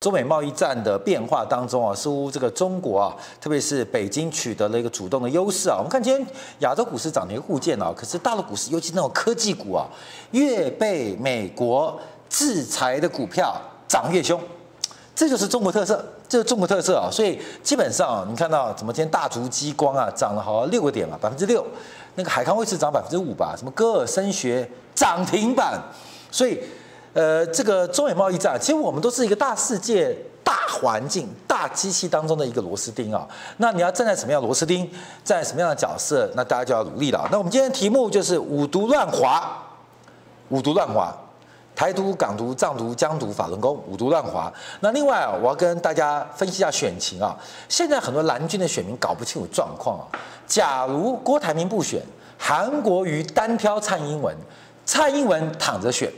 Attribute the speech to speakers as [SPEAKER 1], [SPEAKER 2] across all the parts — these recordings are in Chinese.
[SPEAKER 1] 中美贸易战的变化当中啊，似乎这个中国啊，特别是北京取得了一个主动的优势啊。我们看今天亚洲股市涨跌互见啊，可是大陆股市，尤其那种科技股啊，越被美国制裁的股票涨越凶，这就是中国特色，这是中国特色啊。所以基本上你看到怎么今天大族激光啊涨了好像六个点啊，百分之六，那个海康威视涨百分之五吧，什么歌尔声学涨停板，所以。呃，这个中美贸易战，其实我们都是一个大世界、大环境、大机器当中的一个螺丝钉啊。那你要站在什么样的螺丝钉，站在什么样的角色，那大家就要努力了。那我们今天的题目就是五毒乱华，五毒乱华，台独、港独、藏独、疆独、法轮功，五毒乱华。那另外啊，我要跟大家分析一下选情啊。现在很多蓝军的选民搞不清楚状况啊。假如郭台铭不选，韩国瑜单挑蔡英文，蔡英文躺着选。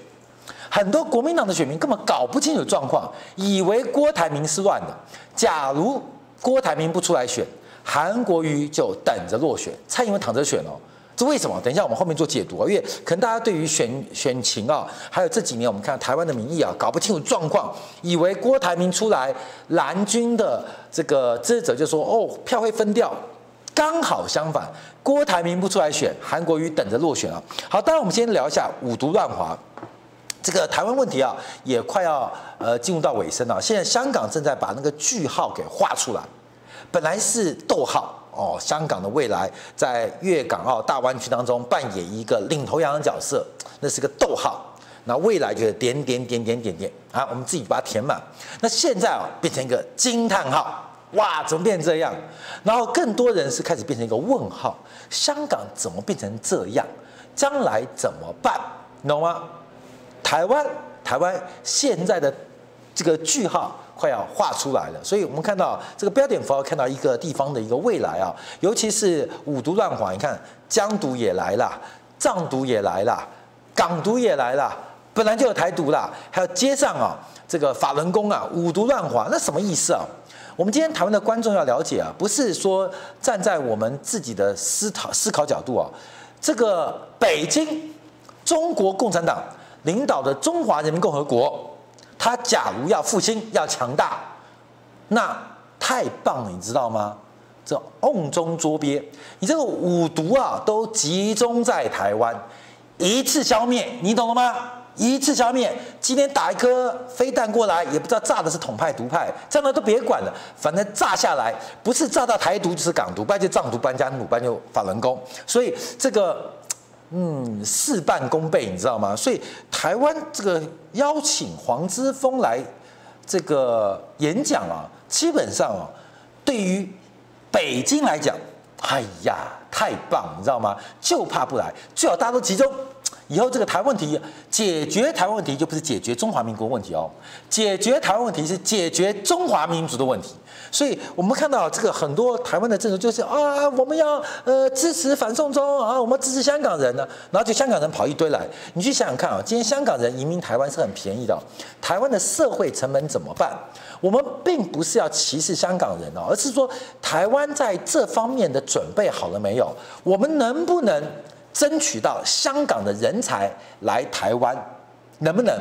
[SPEAKER 1] 很多国民党的选民根本搞不清楚状况，以为郭台铭是乱的。假如郭台铭不出来选，韩国瑜就等着落选，蔡英文躺着选哦。这为什么？等一下我们后面做解读啊。因为可能大家对于选选情啊，还有这几年我们看台湾的民意啊，搞不清楚状况，以为郭台铭出来，蓝军的这个支持者就说哦，票会分掉。刚好相反，郭台铭不出来选，韩国瑜等着落选啊。好，当然我们先聊一下五毒乱华。这个台湾问题啊，也快要呃进入到尾声了。现在香港正在把那个句号给画出来，本来是逗号哦。香港的未来在粤港澳大湾区当中扮演一个领头羊的角色，那是个逗号。那未来就是点点点点点点啊，我们自己把它填满。那现在啊，变成一个惊叹号，哇，怎么变成这样？然后更多人是开始变成一个问号，香港怎么变成这样？将来怎么办？懂吗？台湾，台湾现在的这个句号快要画出来了，所以我们看到这个标点符号，看到一个地方的一个未来啊，尤其是五毒乱华，你看疆独也来了，藏独也来了，港独也来了，本来就有台独啦，还有街上啊这个法轮功啊，五毒乱华，那什么意思啊？我们今天台湾的观众要了解啊，不是说站在我们自己的思考思考角度啊，这个北京中国共产党。领导的中华人民共和国，他假如要复兴、要强大，那太棒了，你知道吗？这瓮中捉鳖，你这个五毒啊，都集中在台湾，一次消灭，你懂了吗？一次消灭，今天打一颗飞弹过来，也不知道炸的是统派、独派，这样的都别管了，反正炸下来，不是炸到台独就是港独，不然就藏独、班加努，班就法轮功，所以这个。嗯，事半功倍，你知道吗？所以台湾这个邀请黄之锋来这个演讲啊，基本上啊，对于北京来讲，哎呀，太棒，你知道吗？就怕不来，最好大家都集中。以后这个台湾问题解决台湾问题，就不是解决中华民国问题哦，解决台湾问题是解决中华民族的问题。所以我们看到这个很多台湾的政策就是啊，我们要呃支持反送中啊，我们支持香港人呢，然后就香港人跑一堆来。你去想想看啊，今天香港人移民台湾是很便宜的，台湾的社会成本怎么办？我们并不是要歧视香港人哦，而是说台湾在这方面的准备好了没有？我们能不能？争取到香港的人才来台湾，能不能？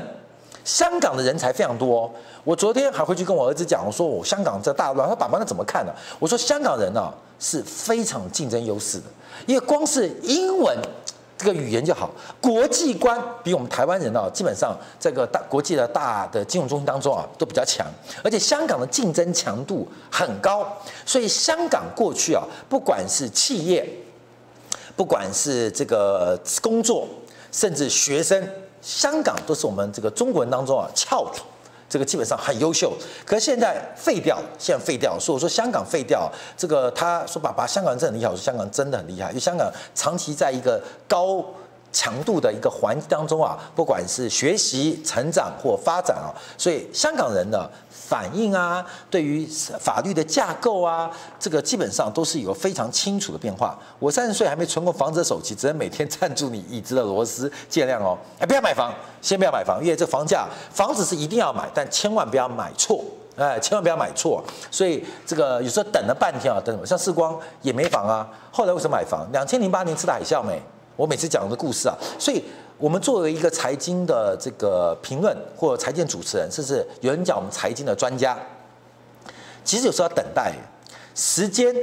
[SPEAKER 1] 香港的人才非常多。我昨天还回去跟我儿子讲，我说我香港这大乱，他爸爸那怎么看呢？我说香港人呢是非常竞争优势的，因为光是英文这个语言就好，国际观比我们台湾人啊，基本上这个大国际的大的金融中心当中啊都比较强，而且香港的竞争强度很高，所以香港过去啊，不管是企业。不管是这个工作，甚至学生，香港都是我们这个中国人当中啊翘楚，这个基本上很优秀。可是现在废掉，现在废掉，所以我说香港废掉，这个他说爸爸，香港人真的很厉害，我说香港真的很厉害，因为香港长期在一个高强度的一个环境当中啊，不管是学习、成长或发展啊，所以香港人呢。反应啊，对于法律的架构啊，这个基本上都是有非常清楚的变化。我三十岁还没存过房子的首期，只能每天赞助你椅子的螺丝，尽量哦。哎，不要买房，先不要买房，因为这房价房子是一定要买，但千万不要买错哎，千万不要买错。所以这个有时候等了半天啊，等什么？像世光也没房啊，后来为什么买房？两千零八年吃的海啸没？我每次讲的故事啊，所以我们作为一个财经的这个评论或财经主持人，甚至有人讲我们财经的专家，其实有时候要等待，时间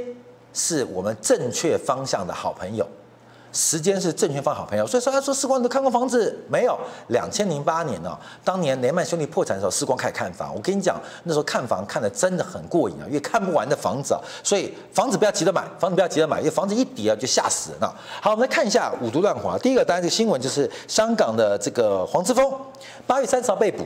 [SPEAKER 1] 是我们正确方向的好朋友。时间是正确方好朋友，所以说他说世光都看过房子没有？两千零八年呢、当年雷曼兄弟破产的时候，世光开始看房。我跟你讲，那时候看房看的真的很过瘾啊，因为看不完的房子啊，所以房子不要急着买，房子不要急着买，因为房子一跌啊就吓死人了。好，我们来看一下五毒乱华。第一个当然这个新闻就是香港的这个黄之锋，八月三十号被捕。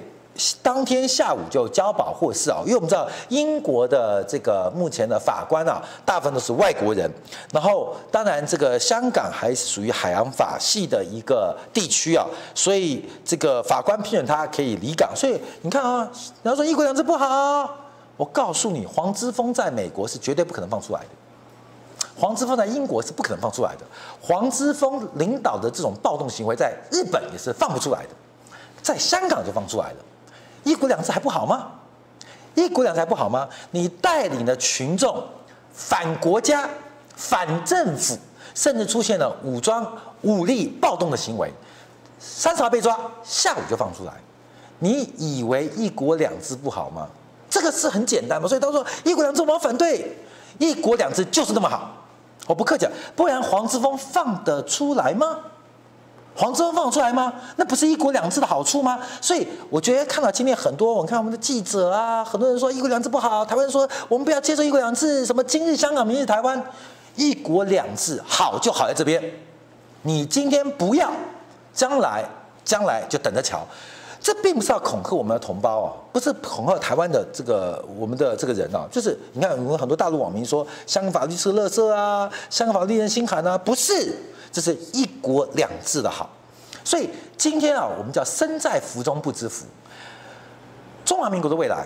[SPEAKER 1] 当天下午就交保获释啊，因为我们知道英国的这个目前的法官啊，大部分都是外国人，然后当然这个香港还是属于海洋法系的一个地区啊，所以这个法官批准他可以离港，所以你看啊，人家说一国两制不好，我告诉你，黄之锋在美国是绝对不可能放出来的，黄之锋在英国是不可能放出来的，黄之锋领导的这种暴动行为在日本也是放不出来的，在香港就放出来了。一国两制还不好吗？一国两制还不好吗？你带领的群众反国家、反政府，甚至出现了武装、武力暴动的行为，三十号被抓，下午就放出来。你以为一国两制不好吗？这个是很简单嘛。所以他说一国两制我反对，一国两制就是那么好。我不客气，不然黄之锋放得出来吗？黄之锋放出来吗？那不是一国两制的好处吗？所以我觉得看到今天很多，我看我们的记者啊，很多人说一国两制不好，台湾人说我们不要接受一国两制，什么今日香港，明日台湾，一国两制好就好在这边，你今天不要，将来将来就等着瞧。这并不是要恐吓我们的同胞啊，不是恐吓台湾的这个我们的这个人啊，就是你看我们很多大陆网民说香港法律是垃圾啊，香港法律令人心寒啊，不是。这是一国两制的好，所以今天啊，我们叫身在福中不知福。中华民国的未来，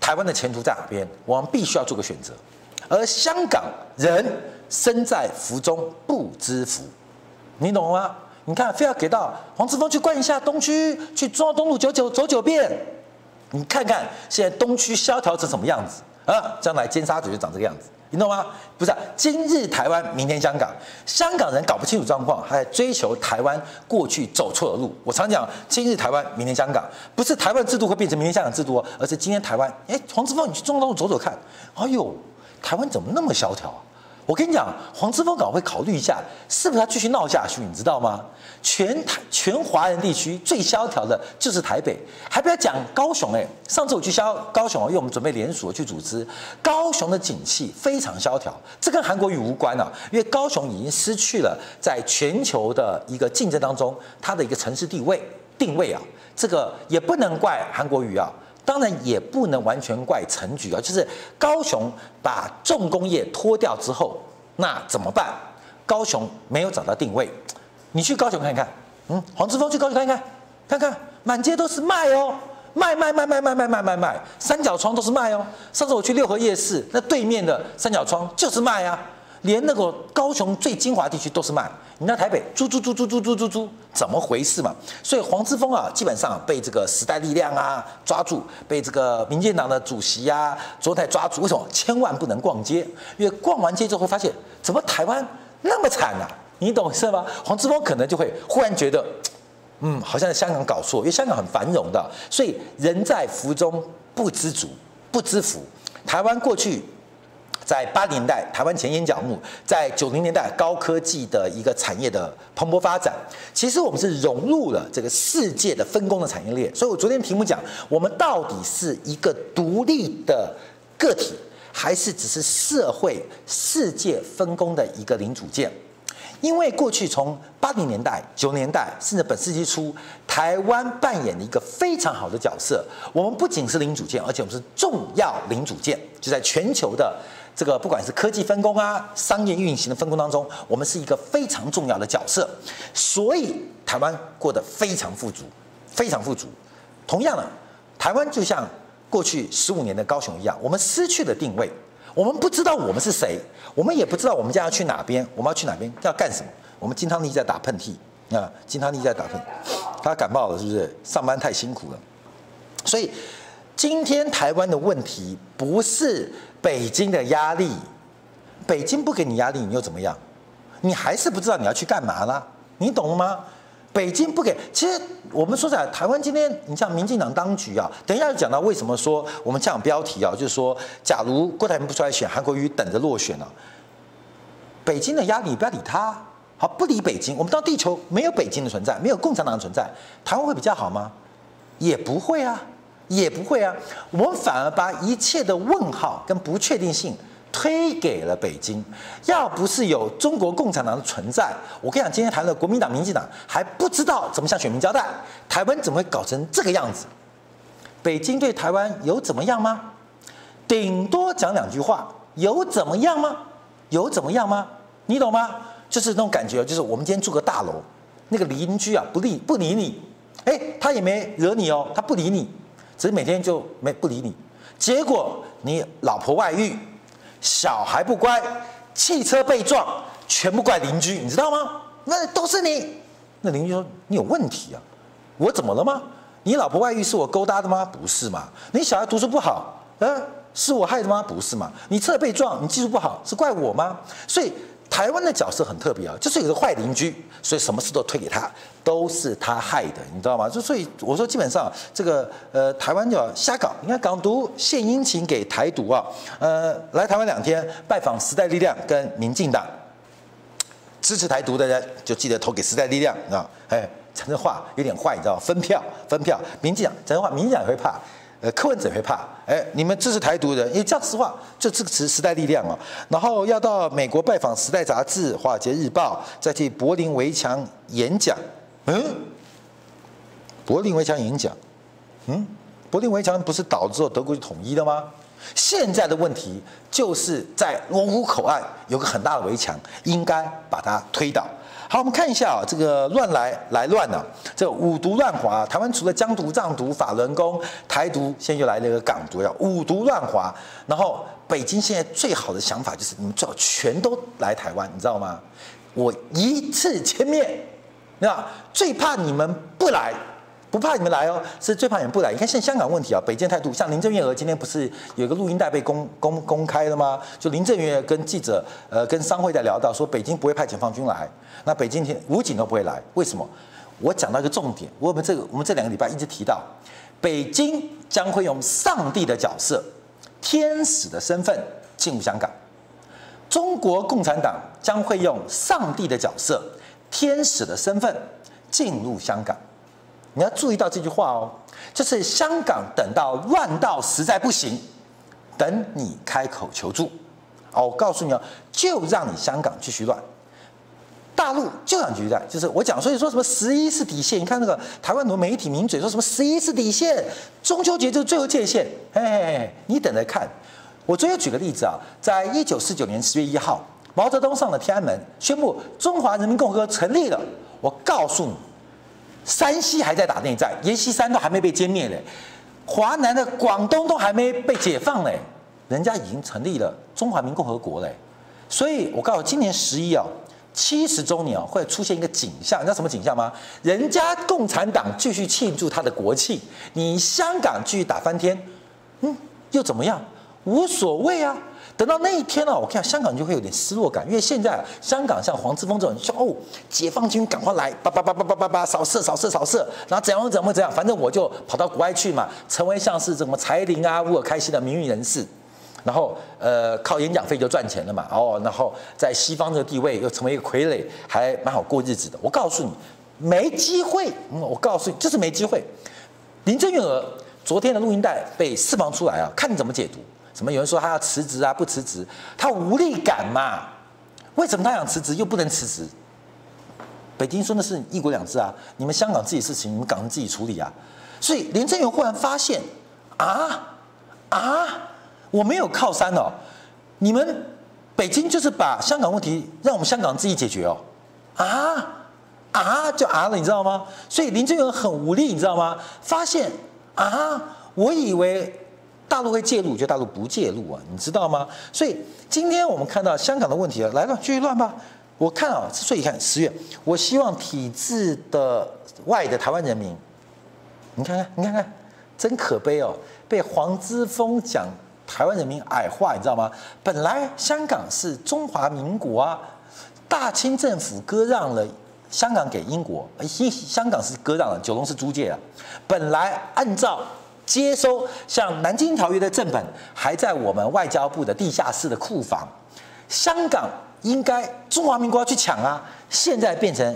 [SPEAKER 1] 台湾的前途在哪边？我们必须要做个选择。而香港人身在福中不知福，你懂吗？你看，非要给到黄之峰去逛一下东区，去中东路九九走九遍，你看看现在东区萧条成什么样子啊？将来尖沙咀就长这个样子。你懂吗？不是、啊，今日台湾，明天香港。香港人搞不清楚状况，还在追求台湾过去走错的路。我常讲，今日台湾，明天香港，不是台湾制度会变成明天香港制度，而是今天台湾。哎，黄之锋，你去中东走走看。哎呦，台湾怎么那么萧条？我跟你讲，黄之锋搞会考虑一下，是不是要继续闹下去？你知道吗？全台全华人地区最萧条的就是台北，还不要讲高雄哎。上次我去消高雄，因为我们准备联署去组织，高雄的景气非常萧条。这跟韩国瑜无关啊，因为高雄已经失去了在全球的一个竞争当中它的一个城市地位定位啊。这个也不能怪韩国瑜啊。当然也不能完全怪陈菊啊，就是高雄把重工业脱掉之后，那怎么办？高雄没有找到定位，你去高雄看看，嗯，黄之峰去高雄看看，看看满街都是卖哦，卖卖卖卖卖卖卖卖卖，三角窗都是卖哦。上次我去六合夜市，那对面的三角窗就是卖啊。连那个高雄最精华地区都是卖，你在台北租租租租租租租租，怎么回事嘛？所以黄之峰啊，基本上被这个时代力量啊抓住，被这个民进党的主席啊卓泰抓住。为什么？千万不能逛街，因为逛完街之后会发现，怎么台湾那么惨啊？你懂是吗？黄之峰可能就会忽然觉得，嗯，好像在香港搞错，因为香港很繁荣的，所以人在福中不知足，不知福。台湾过去。在八零年代，台湾前眼角膜；在九零年代，高科技的一个产业的蓬勃发展。其实我们是融入了这个世界的分工的产业链。所以我昨天题目讲，我们到底是一个独立的个体，还是只是社会世界分工的一个零组件？因为过去从八零年代、九零年代，甚至本世纪初，台湾扮演了一个非常好的角色。我们不仅是零组件，而且我们是重要零组件，就在全球的。这个不管是科技分工啊，商业运行的分工当中，我们是一个非常重要的角色，所以台湾过得非常富足，非常富足。同样的，台湾就像过去十五年的高雄一样，我们失去了定位，我们不知道我们是谁，我们也不知道我们将要去哪边，我们要去哪边要干什么。我们金汤力在打喷嚏啊，金汤力在打喷嚏，他感冒了是不是？上班太辛苦了，所以。今天台湾的问题不是北京的压力，北京不给你压力，你又怎么样？你还是不知道你要去干嘛啦？你懂了吗？北京不给，其实我们说在，台湾今天你像民进党当局啊，等一下就讲到为什么说我们这样标题啊，就是说，假如郭台铭不出来选，韩国瑜等着落选了，北京的压力不要理他，好，不理北京，我们到地球没有北京的存在，没有共产党的存在，台湾会比较好吗？也不会啊，也不会啊，我们反而把一切的问号跟不确定性。推给了北京，要不是有中国共产党的存在，我跟你讲，今天谈了国民党、民进党还不知道怎么向选民交代，台湾怎么会搞成这个样子？北京对台湾有怎么样吗？顶多讲两句话，有怎么样吗？有怎么样吗？你懂吗？就是那种感觉，就是我们今天住个大楼，那个邻居啊不理不理你，哎，他也没惹你哦，他不理你，只是每天就没不理你，结果你老婆外遇。小孩不乖，汽车被撞，全部怪邻居，你知道吗？那都是你。那邻居说：“你有问题啊，我怎么了吗？你老婆外遇是我勾搭的吗？不是嘛？你小孩读书不好，呃，是我害的吗？不是嘛？你车被撞，你技术不好，是怪我吗？所以。”台湾的角色很特别啊，就是有个坏邻居，所以什么事都推给他，都是他害的，你知道吗？就所以我说，基本上这个呃，台湾就要瞎搞。你看港独献殷勤给台独啊，呃，来台湾两天拜访时代力量跟民进党，支持台独的人就记得投给时代力量啊。哎，讲这话有点坏，你知道吗？分票分票，民进党讲这话，民进党也会怕。呃，柯文哲会怕，哎，你们支持台独的人，因为讲实话，就支持时代力量哦。然后要到美国拜访《时代》杂志、《华尔街日报》，再去柏林围墙演讲。嗯，柏林围墙演讲，嗯，柏林围墙不是倒之后德国就统一了吗？现在的问题就是在罗湖口岸有个很大的围墙，应该把它推倒。好，我们看一下啊，这个乱来来乱呢、啊，这五毒乱华，台湾除了疆独、藏独、法轮功、台独，现在又来了一个港独，要五毒乱华。然后北京现在最好的想法就是你们最好全都来台湾，你知道吗？我一次歼灭，那最怕你们不来。不怕你们来哦，是最怕你们不来。你看现在香港问题啊，北京态度，像林郑月娥今天不是有一个录音带被公公公开了吗？就林郑月娥跟记者呃跟商会在聊到说，北京不会派解放军来，那北京天武警都不会来，为什么？我讲到一个重点，我们这个我们这两个礼拜一直提到，北京将会用上帝的角色、天使的身份进入香港，中国共产党将会用上帝的角色、天使的身份进入香港。你要注意到这句话哦，就是香港等到乱到实在不行，等你开口求助。哦，我告诉你哦，就让你香港继续乱，大陆就想继续乱。就是我讲，所以说什么十一是底线？你看那个台湾很多媒体名嘴说什么十一是底线，中秋节就是最后界限。哎，你等着看。我昨天举个例子啊，在一九四九年十月一号，毛泽东上了天安门，宣布中华人民共和国成立了。我告诉你。山西还在打内战，阎锡山都还没被歼灭嘞，华南的广东都还没被解放嘞，人家已经成立了中华民共和国嘞，所以我告诉你，今年十一啊，七十周年啊，会出现一个景象，你知道什么景象吗？人家共产党继续庆祝他的国庆，你香港继续打翻天，嗯，又怎么样？无所谓啊。等到那一天呢、我看香港就会有点失落感，因为现在香港像黄之锋这种说哦，解放军赶快来，叭叭叭叭叭叭叭，扫射扫射扫射，然后怎样怎样怎样，反正我就跑到国外去嘛，成为像是什么柴林啊、乌尔开西的名誉人士，然后呃靠演讲费就赚钱了嘛，哦，然后在西方这个地位又成为一个傀儡，还蛮好过日子的。我告诉你，没机会，嗯，我告诉你，就是没机会。林郑月娥昨天的录音带被释放出来啊，看你怎么解读。什么？有人说他要辞职啊？不辞职，他无力感嘛？为什么他想辞职又不能辞职？北京说的是一国两制啊，你们香港自己事情，你们港人自己处理啊。所以林郑月忽然发现啊啊，我没有靠山哦，你们北京就是把香港问题让我们香港自己解决哦，啊啊就啊了，你知道吗？所以林郑月很无力，你知道吗？发现啊，我以为。大陆会介入，就大陆不介入啊，你知道吗？所以今天我们看到香港的问题啊，来了，继续乱吧。我看啊，所以看十月，我希望体制的外的台湾人民，你看看，你看看，真可悲哦。被黄之锋讲台湾人民矮化，你知道吗？本来香港是中华民国啊，大清政府割让了香港给英国，香港是割让了，九龙是租界啊。本来按照接收像南京条约的正本，还在我们外交部的地下室的库房，香港应该中华民国要去抢啊，现在变成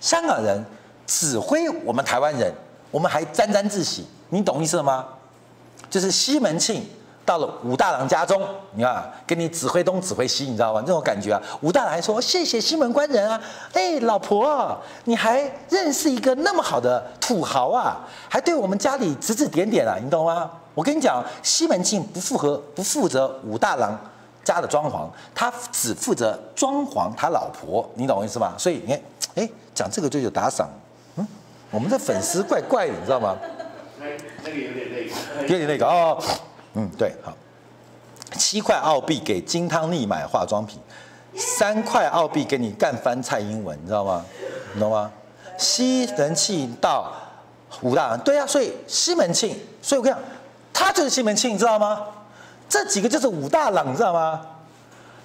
[SPEAKER 1] 香港人指挥我们台湾人，我们还沾沾自喜，你懂意思了吗？就是西门庆。到了武大郎家中，你看，给你指挥东指挥西，你知道吗？这种感觉啊。武大郎还说：“谢谢西门官人啊，哎，老婆，你还认识一个那么好的土豪啊，还对我们家里指指点点啊，你懂吗？”我跟你讲，西门庆不符合不负责武大郎家的装潢，他只负责装潢他老婆，你懂我意思吗？所以你看，哎，讲这个就有打赏，嗯，我们的粉丝怪怪的，你知道吗？
[SPEAKER 2] 那那个有点那个，
[SPEAKER 1] 有点那个哦。嗯，对，好，七块澳币给金汤力买化妆品，三块澳币给你干翻蔡英文，你知道吗？你懂吗？西门庆到武大郎，对啊，所以西门庆，所以我跟你讲，他就是西门庆，你知道吗？这几个就是武大郎，你知道吗？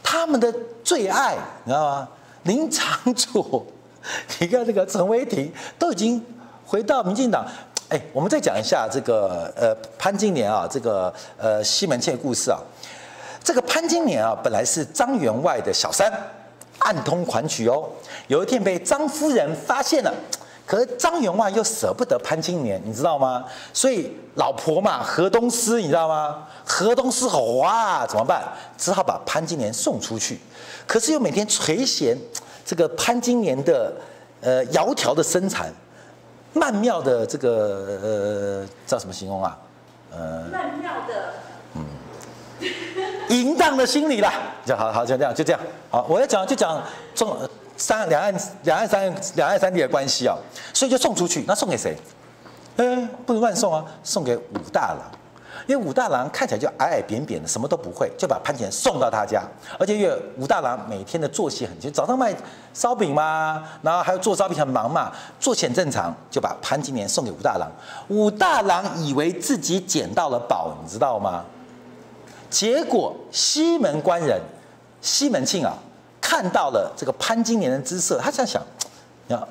[SPEAKER 1] 他们的最爱，你知道吗？林长佐，你看这个陈为廷都已经回到民进党。哎，我们再讲一下这个呃潘金莲啊，这个呃西门庆的故事啊。这个潘金莲啊，本来是张员外的小三，暗通款曲哦。有一天被张夫人发现了，可是张员外又舍不得潘金莲，你知道吗？所以老婆嘛，河东狮，你知道吗？河东狮吼哇，怎么办？只好把潘金莲送出去。可是又每天垂涎这个潘金莲的呃窈窕的身材。曼妙的这个呃，叫什么形容啊？
[SPEAKER 3] 呃，曼妙的，
[SPEAKER 1] 嗯，淫荡的心理啦。就好好就这样，就这样。好，我要讲就讲中三两岸两岸三两岸三地的关系啊，所以就送出去。那送给谁？哎，不能乱送啊，送给武大郎。因为武大郎看起来就矮矮扁扁的，什么都不会，就把潘金莲送到他家。而且因为武大郎每天的作息很紧，早上卖烧饼嘛，然后还有做烧饼很忙嘛，作息很正常，就把潘金莲送给武大郎。武大郎以为自己捡到了宝，你知道吗？结果西门官人西门庆啊，看到了这个潘金莲的姿色，他这样想，呀。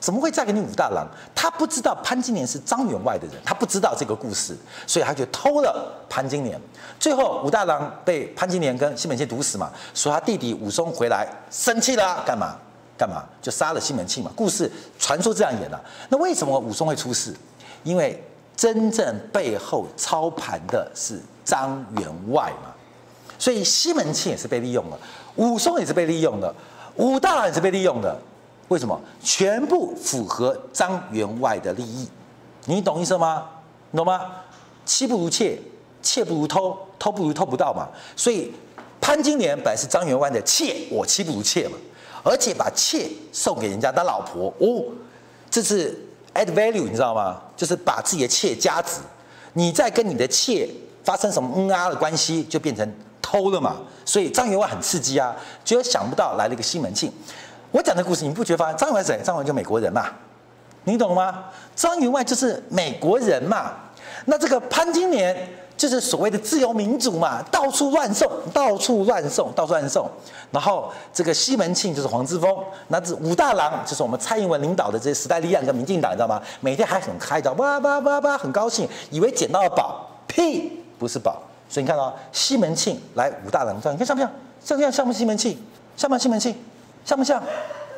[SPEAKER 1] 怎么会嫁给你武大郎？他不知道潘金莲是张员外的人，他不知道这个故事，所以他就偷了潘金莲。最后武大郎被潘金莲跟西门庆毒死嘛，说他弟弟武松回来生气了，干嘛？干嘛？就杀了西门庆嘛。故事传说这样演的。那为什么武松会出事？因为真正背后操盘的是张员外嘛。所以西门庆也是被利用了，武松也是被利用的，武大郎也是被利用的。为什么？全部符合张员外的利益，你懂意思吗？你懂吗？妻不如妾，妾不如偷，偷不如偷不到嘛。所以潘金莲本来是张员外的妾，我妻不如妾嘛，而且把妾送给人家当老婆哦，这是 add value，你知道吗？就是把自己的妾加值，你再跟你的妾发生什么嗯啊的关系，就变成偷了嘛。所以张员外很刺激啊，结果想不到来了一个西门庆。我讲的故事，你不觉得发现张员外谁？张员外就美国人嘛，你懂吗？张员外就是美国人嘛。那这个潘金莲就是所谓的自由民主嘛，到处乱送，到处乱送，到处乱送。然后这个西门庆就是黄之锋，那这武大郎就是我们蔡英文领导的这些时代力量跟民进党，你知道吗？每天还很开的，哇哇哇哇，很高兴，以为捡到了宝，屁，不是宝。所以你看到、哦、西门庆来武大郎，你看像不像？像不像？像不像西门庆？像不像西门庆？像不像？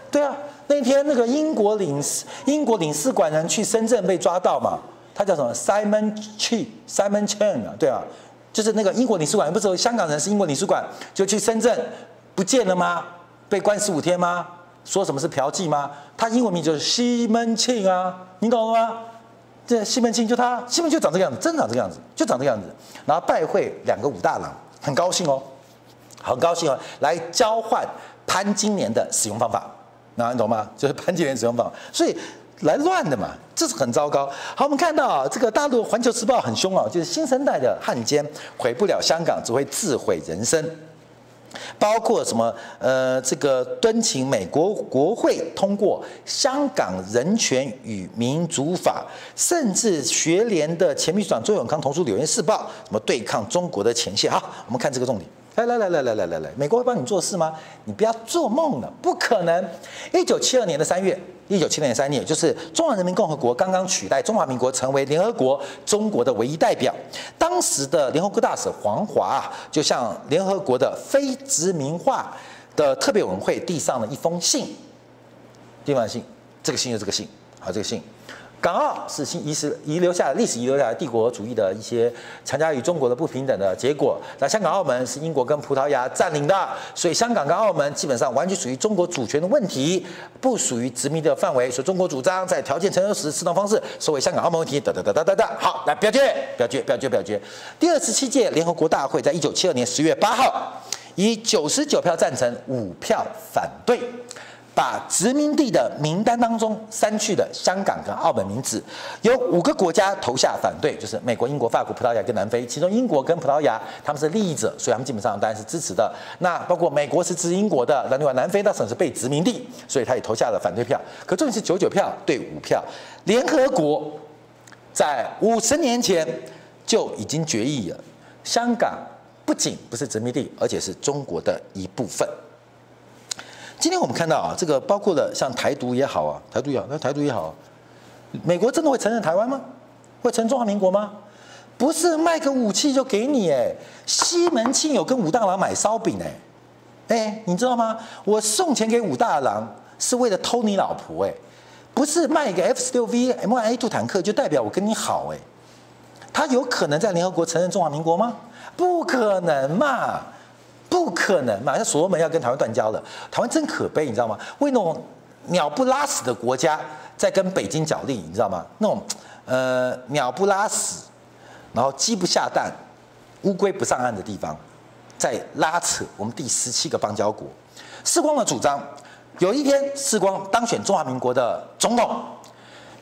[SPEAKER 1] 对啊，那天那个英国领事英国领事馆人去深圳被抓到嘛，他叫什么？Simon Che，Simon Chen 啊，对啊，就是那个英国领事馆，不是香港人是英国领事馆，就去深圳不见了吗？被关十五天吗？说什么是嫖妓吗？他英文名就是西门庆啊，你懂了吗？这西门庆就他，西门就长这个样子，真长这个样子，就长这个样子。然后拜会两个武大郎，很高兴哦，很高兴哦，来交换。潘金莲的使用方法，那你懂吗？就是潘金莲使用方法，所以来乱的嘛，这是很糟糕。好，我们看到啊，这个大陆《环球时报》很凶啊，就是新生代的汉奸毁不了香港，只会自毁人生。包括什么？呃，这个敦请美国国会通过《香港人权与民主法》，甚至学联的前秘书长周永康投书《纽约时报》，什么对抗中国的前线？啊，我们看这个重点。来来来来来来来来，美国会帮你做事吗？你不要做梦了，不可能。一九七二年的三月，一九七二年三月，就是中华人民共和国刚刚取代中华民国成为联合国中国的唯一代表。当时的联合国大使黄华啊，就向联合国的非殖民化的特别委员会递上了一封信，递上信，这个信就这个信，好，这个信。港澳是新遗失遗留下来历史遗留下来帝国主义的一些强加于中国的不平等的结果。那香港、澳门是英国跟葡萄牙占领的，所以香港跟澳门基本上完全属于中国主权的问题，不属于殖民的范围。所以中国主张在条件成熟时适当方式收回香港、澳门问题。哒哒哒哒哒哒。好，来表决，表决，表决，表决。第二十七届联合国大会在一九七二年十月八号，以九十九票赞成、五票反对。把殖民地的名单当中删去的香港跟澳门名字，有五个国家投下反对，就是美国、英国、法国、葡萄牙跟南非。其中英国跟葡萄牙他们是利益者，所以他们基本上当然是支持的。那包括美国是支持英国的，那另外南非当时是被殖民地，所以他也投下了反对票。可重点是九九票对五票。联合国在五十年前就已经决议了，香港不仅不是殖民地，而且是中国的一部分。今天我们看到啊，这个包括了像台独也好啊，台独也好，那台独也好，美国真的会承认台湾吗？会承认中华民国吗？不是卖个武器就给你哎，西门庆有跟武大郎买烧饼哎，哎，你知道吗？我送钱给武大郎是为了偷你老婆哎，不是卖一个 F 十六 V M1A2 坦克就代表我跟你好哎，他有可能在联合国承认中华民国吗？不可能嘛！不可能嘛！像所罗门要跟台湾断交了，台湾真可悲，你知道吗？为那种鸟不拉屎的国家在跟北京角力，你知道吗？那种呃鸟不拉屎，然后鸡不下蛋，乌龟不上岸的地方，在拉扯我们第十七个邦交国。世光的主张，有一天世光当选中华民国的总统，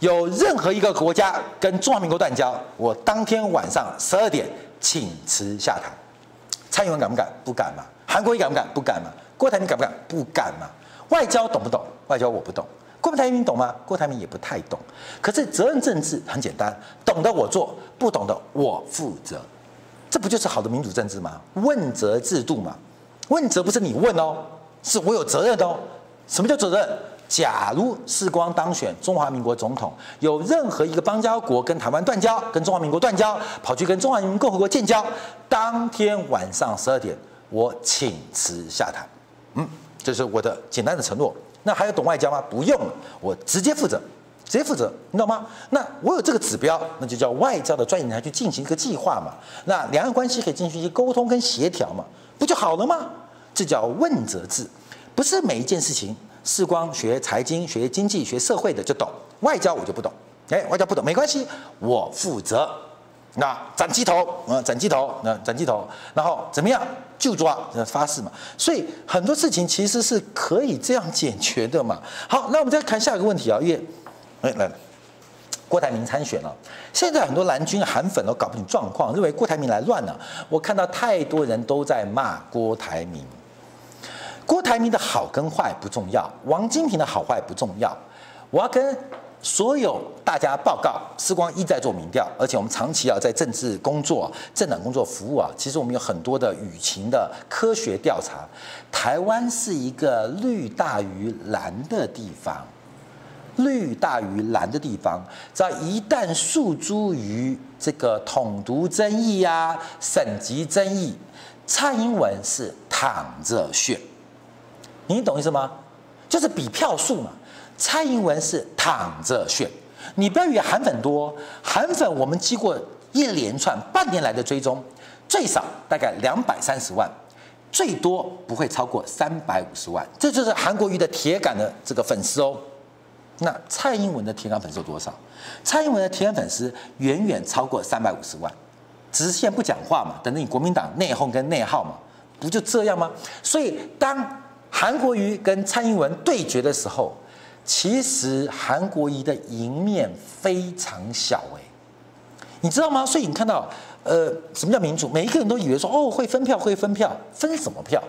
[SPEAKER 1] 有任何一个国家跟中华民国断交，我当天晚上十二点请辞下台。蔡英文敢不敢？不敢嘛。韩国瑜敢不敢？不敢嘛。郭台铭敢不敢？不敢嘛。外交懂不懂？外交我不懂。郭台铭懂吗？郭台铭也不太懂。可是责任政治很简单，懂得我做，不懂的我负责。这不就是好的民主政治吗？问责制度嘛。问责不是你问哦，是我有责任的哦。什么叫责任？假如世光当选中华民国总统，有任何一个邦交国跟台湾断交，跟中华民国断交，跑去跟中华人民共和国建交，当天晚上十二点，我请辞下台。嗯，这是我的简单的承诺。那还要懂外交吗？不用，我直接负责，直接负责，你懂吗？那我有这个指标，那就叫外交的专业人才去进行一个计划嘛。那两岸关系可以进行一些沟通跟协调嘛，不就好了吗？这叫问责制，不是每一件事情。世光学财经、学经济、学社会的就懂，外交我就不懂。哎，外交不懂没关系，我负责。那斩鸡头，嗯，斩鸡头，那斩鸡头，然后怎么样就抓，发誓嘛。所以很多事情其实是可以这样解决的嘛。好，那我们再看下一个问题啊，因为哎来了，郭台铭参选了，现在很多蓝军韩粉都搞不清状况，认为郭台铭来乱了。我看到太多人都在骂郭台铭。郭台铭的好跟坏不重要，王金平的好坏不重要。我要跟所有大家报告，世光一再做民调，而且我们长期啊在政治工作、政党工作服务啊，其实我们有很多的舆情的科学调查。台湾是一个绿大于蓝的地方，绿大于蓝的地方，只要一旦诉诸于这个统独争议啊、省级争议，蔡英文是躺着选。你懂意思吗？就是比票数嘛。蔡英文是躺着选，你不要以为韩粉多，韩粉我们经过一连串半年来的追踪，最少大概两百三十万，最多不会超过三百五十万，这就是韩国瑜的铁杆的这个粉丝哦。那蔡英文的铁杆粉丝有多少？蔡英文的铁杆粉丝远远超过三百五十万，只是现在不讲话嘛，等着你国民党内讧跟内耗嘛，不就这样吗？所以当。韩国瑜跟蔡英文对决的时候，其实韩国瑜的赢面非常小哎，你知道吗？所以你看到，呃，什么叫民主？每一个人都以为说，哦，会分票，会分票，分什么票？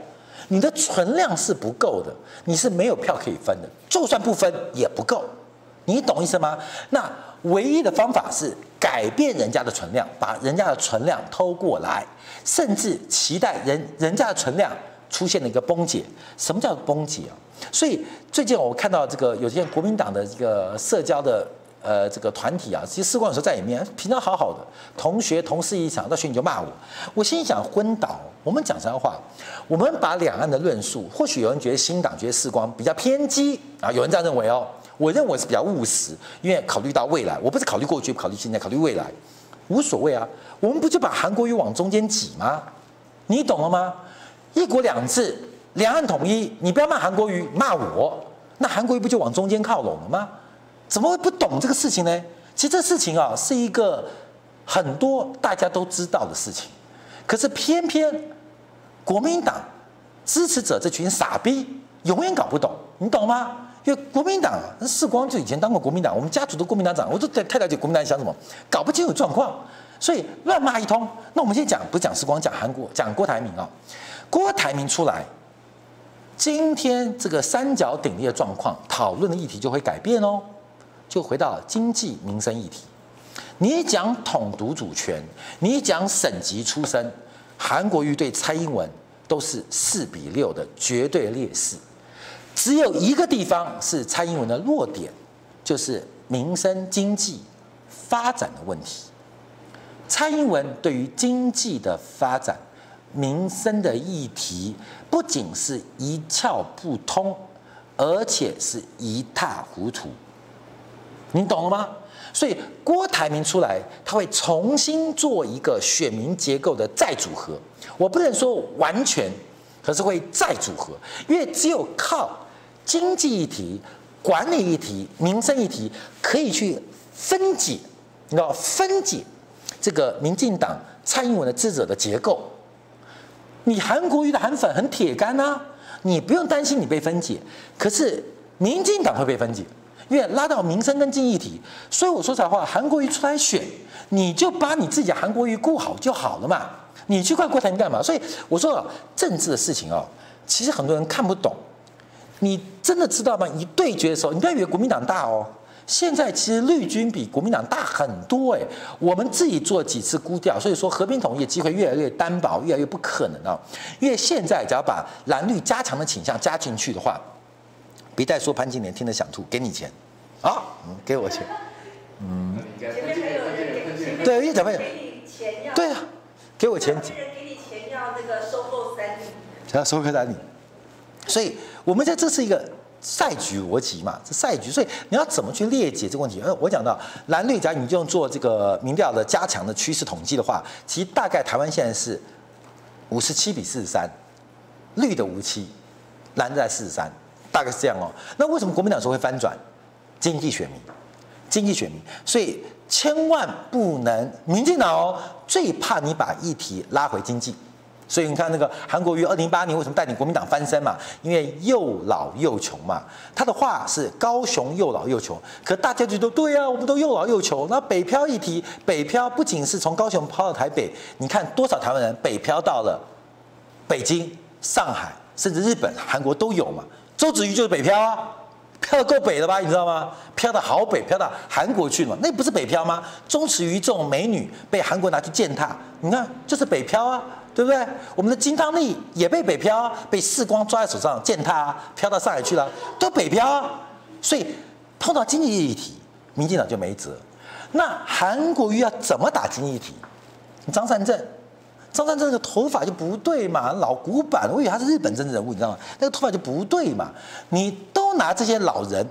[SPEAKER 1] 你的存量是不够的，你是没有票可以分的，就算不分也不够，你懂意思吗？那唯一的方法是改变人家的存量，把人家的存量偷过来，甚至期待人人家的存量出现了一个崩解。什么叫崩解啊？所以最近我看到这个有些国民党的这个社交的。呃，这个团体啊，其实士光有时候在里面，平常好好的同学同事一场，到选举就骂我，我心想昏倒。我们讲实话，我们把两岸的论述，或许有人觉得新党觉得士光比较偏激啊，有人这样认为哦，我认为是比较务实，因为考虑到未来，我不是考虑过去，考虑现在，考虑未来，无所谓啊。我们不就把韩国瑜往中间挤吗？你懂了吗？一国两制，两岸统一，你不要骂韩国瑜，骂我，那韩国瑜不就往中间靠拢了吗？怎么会不懂这个事情呢？其实这事情啊，是一个很多大家都知道的事情，可是偏偏国民党支持者这群傻逼永远搞不懂，你懂吗？因为国民党啊，士光就以前当过国民党，我们家族的国民党长，我都太了解国民党想什么，搞不清楚状况，所以乱骂一通。那我们先讲，不讲世光，讲韩国，讲郭台铭啊，郭台铭出来，今天这个三角鼎立的状况，讨论的议题就会改变哦。就回到经济民生议题，你讲统独主权，你讲省级出身，韩国瑜对蔡英文都是四比六的绝对劣势，只有一个地方是蔡英文的弱点，就是民生经济发展的问题。蔡英文对于经济的发展、民生的议题，不仅是一窍不通，而且是一塌糊涂。你懂了吗？所以郭台铭出来，他会重新做一个选民结构的再组合。我不能说完全，可是会再组合，因为只有靠经济议题、管理议题、民生议题，可以去分解，你知道分解这个民进党蔡英文的智者的结构。你韩国瑜的韩粉很铁杆啊，你不用担心你被分解，可是民进党会被分解。因为拉到民生跟经济体，所以我说实话，韩国瑜出来选，你就把你自己的韩国瑜顾好就好了嘛。你去怪郭台铭干嘛？所以我说啊，政治的事情啊，其实很多人看不懂。你真的知道吗？一对决的时候，你不要以为国民党大哦。现在其实绿军比国民党大很多哎。我们自己做几次估调，所以说和平统一的机会越来越单薄，越来越不可能啊。因为现在只要把蓝绿加强的倾向加进去的话。别再说潘金莲听得想吐，给你钱，啊，嗯，给我钱，嗯，对，因为怎么样？对啊，给我钱，给
[SPEAKER 3] 你钱要那个收购三立，
[SPEAKER 1] 要收购三立，所以我们在这是一个赛局逻辑嘛，这赛局，所以你要怎么去列解这个问题？呃，我讲到蓝绿，假如你就用做这个民调的加强的趋势统计的话，其实大概台湾现在是五十七比四十三，绿的五七，蓝的在四十三。大概是这样哦。那为什么国民党说会翻转？经济选民，经济选民，所以千万不能，民进党哦最怕你把议题拉回经济。所以你看那个韩国瑜二零一八年为什么带领国民党翻身嘛？因为又老又穷嘛。他的话是高雄又老又穷，可大家觉得对啊，我们都又老又穷。那北漂一提，北漂不仅是从高雄抛到台北，你看多少台湾人北漂到了北京、上海，甚至日本、韩国都有嘛。周子瑜就是北漂啊，漂得够北了吧？你知道吗？漂得好北，漂到韩国去了？那不是北漂吗？周子瑜这种美女被韩国拿去践踏，你看就是北漂啊，对不对？我们的金汤力也被北漂，被世光抓在手上践踏啊，飘到上海去了，都北漂啊。所以碰到经济议题，民进党就没辙。那韩国瑜要怎么打经济议题？张善政。张善政的头发就不对嘛，老古板，我以为他是日本政治人物，你知道吗？那个头发就不对嘛。你都拿这些老人，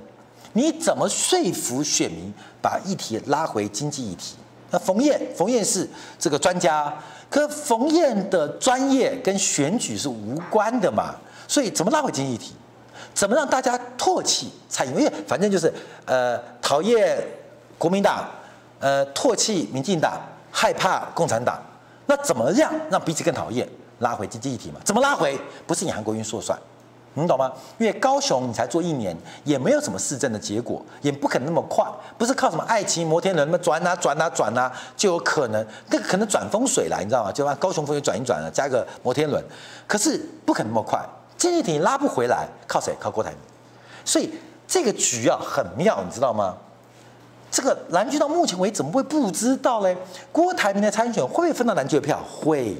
[SPEAKER 1] 你怎么说服选民把议题拉回经济议题？那冯燕，冯燕是这个专家，可冯燕的专业跟选举是无关的嘛。所以怎么拉回经济体？怎么让大家唾弃蔡英文？反正就是呃讨厌国民党，呃唾弃民进党，害怕共产党。那怎么样让彼此更讨厌？拉回经济议题嘛？怎么拉回？不是你韩国瑜说了算，你懂吗？因为高雄你才做一年，也没有什么市政的结果，也不可能那么快，不是靠什么爱情摩天轮那么转啊转啊转啊就有可能，那个可能转风水来，你知道吗？就让高雄风水转一转啊，加个摩天轮，可是不可能那么快。经济体拉不回来，靠谁？靠郭台铭。所以这个局啊很妙，你知道吗？这个蓝军到目前为止怎么会不知道嘞？郭台铭的参选会不会分到蓝军的票？会。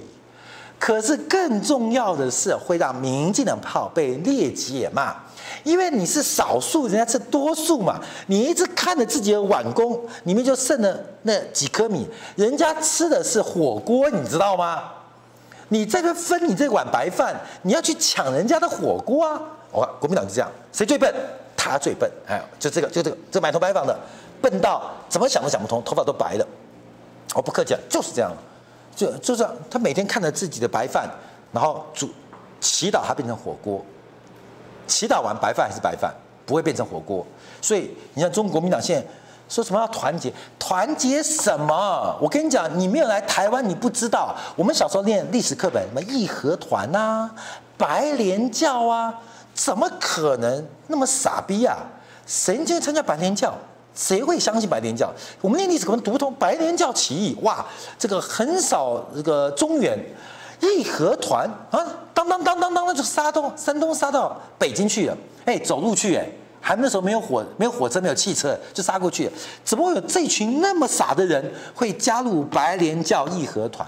[SPEAKER 1] 可是更重要的是，会让民进党炮被列解嘛？因为你是少数，人家是多数嘛。你一直看着自己的碗公里面就剩了那几颗米，人家吃的是火锅，你知道吗？你在这分你这碗白饭，你要去抢人家的火锅啊！我看国民党就这样，谁最笨？他最笨。哎，就这个，就这个，这满头白发的，笨到怎么想都想不通，头发都白了。我不客气了，就是这样。就就这样，他每天看着自己的白饭，然后煮祈祷它变成火锅，祈祷完白饭还是白饭，不会变成火锅。所以你看中国国民党现在说什么要团结，团结什么？我跟你讲，你没有来台湾，你不知道。我们小时候念历史课本，什么义和团啊，白莲教啊，怎么可能那么傻逼啊？谁今天参加白莲教？谁会相信白莲教？我们念历史可能读通白莲教起义，哇，这个横扫这个中原，义和团啊，当当当当当，就杀到山东，杀到北京去了。哎，走路去，哎，还那时候没有火，没有火车，没有汽车，就杀过去。怎么会有这群那么傻的人会加入白莲教义和团？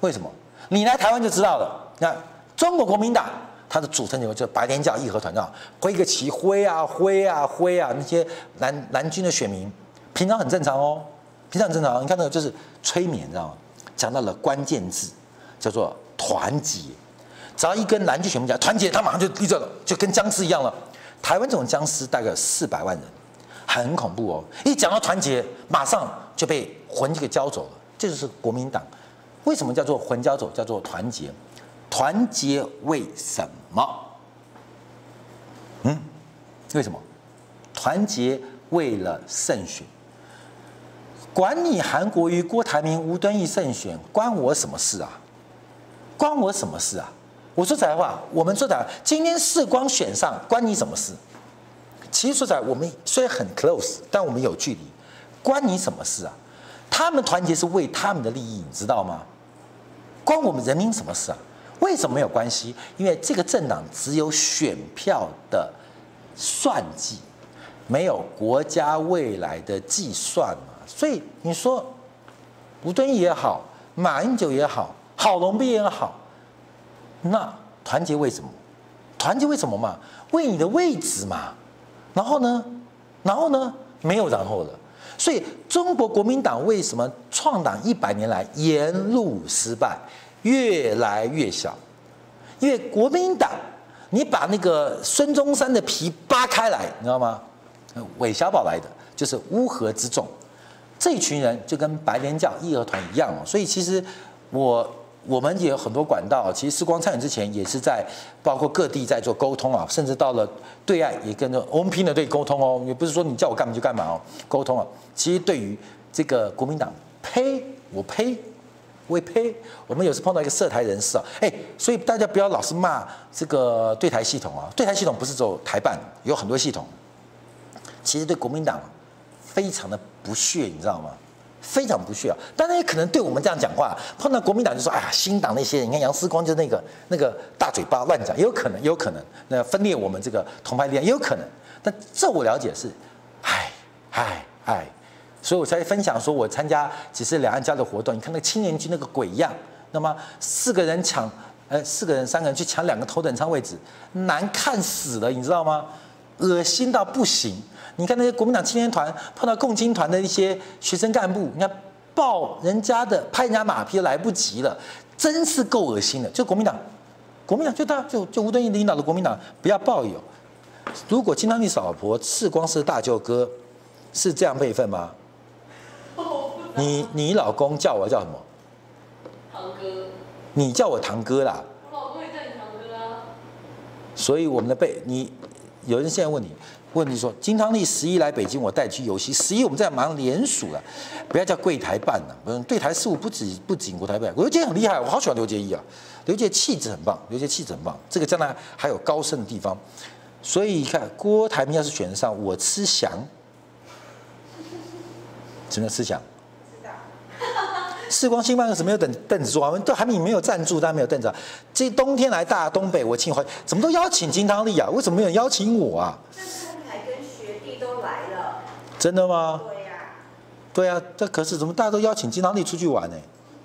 [SPEAKER 1] 为什么？你来台湾就知道了。那中国国民党。它的组成结构就是白莲教义和团啊，挥个旗挥啊挥啊挥啊，那些蓝蓝军的选民，平常很正常哦，平常很正常。你看那个就是催眠，知道吗？讲到了关键字，叫做团结。只要一跟蓝军选民讲团结，他马上就立正了，就跟僵尸一样了。台湾这种僵尸大概四百万人，很恐怖哦。一讲到团结，马上就被魂就给交走了。这就是国民党，为什么叫做魂交走？叫做团结。团结为什么？嗯，为什么？团结为了胜选。管你韩国瑜、郭台铭、吴敦义胜选，关我什么事啊？关我什么事啊？我说实在话，我们说实在话，今天世光选上，关你什么事？其实说实在，我们虽然很 close，但我们有距离，关你什么事啊？他们团结是为他们的利益，你知道吗？关我们人民什么事啊？为什么没有关系？因为这个政党只有选票的算计，没有国家未来的计算嘛。所以你说吴敦义也好，马英九也好，郝龙斌也好，那团结为什么？团结为什么嘛？为你的位置嘛。然后呢？然后呢？没有然后了。所以中国国民党为什么创党一百年来沿路失败？越来越小，因为国民党，你把那个孙中山的皮扒开来，你知道吗？韦小宝来的就是乌合之众，这群人就跟白莲教义和团一样哦。所以其实我我们也有很多管道，其实时光参选之前也是在包括各地在做沟通啊，甚至到了对岸也跟着我们拼了对沟通哦，也不是说你叫我干嘛就干嘛哦，沟通啊。其实对于这个国民党，呸，我呸。我呸！我们有时碰到一个涉台人士啊，哎，所以大家不要老是骂这个对台系统啊，对台系统不是只有台办，有很多系统。其实对国民党非常的不屑，你知道吗？非常不屑啊！当然也可能对我们这样讲话，碰到国民党就说：“哎呀，新党那些人，你看杨思光就那个那个大嘴巴乱讲，也有可能，也有可能，那分裂我们这个同派力量也有可能。但这我了解是，唉，唉，唉。所以我才分享说，我参加几次两岸交流活动，你看那个青年军那个鬼样，那么四个人抢，呃，四个人三个人去抢两个头等舱位置，难看死了，你知道吗？恶心到不行。你看那些国民党青年团碰到共青团的一些学生干部，你看抱人家的拍人家马屁都来不及了，真是够恶心的。就国民党，国民党就他就就吴敦义领导的国民党不要抱有。如果金汤力老婆赤光是大舅哥，是这样辈分吗？你你老公叫我叫什么？
[SPEAKER 3] 堂哥。
[SPEAKER 1] 你叫我堂哥啦。
[SPEAKER 3] 我老公也叫你堂哥啊。
[SPEAKER 1] 所以我们的辈，你有人现在问你，问你说金汤力十一来北京，我带你去游戏。十一我们在忙联署了，不要叫柜台办了。不是对台事务不止不仅国台办，刘杰很厉害，我好喜欢刘杰一啊。刘杰气质很棒，刘杰气质很棒，这个将来还有高深的地方。所以你看郭台铭要是选上，我吃翔，只能吃翔。世光新办公室没有等凳子坐，我们都还没没有赞助，但没有凳子。这冬天来大东北，我请回，怎么都邀请金汤力啊？为什么没有邀请我啊？
[SPEAKER 4] 这次还跟学弟都来了。
[SPEAKER 1] 真的吗？
[SPEAKER 4] 对呀、啊。
[SPEAKER 1] 对啊，这可是怎么大家都邀请金汤力出去玩呢？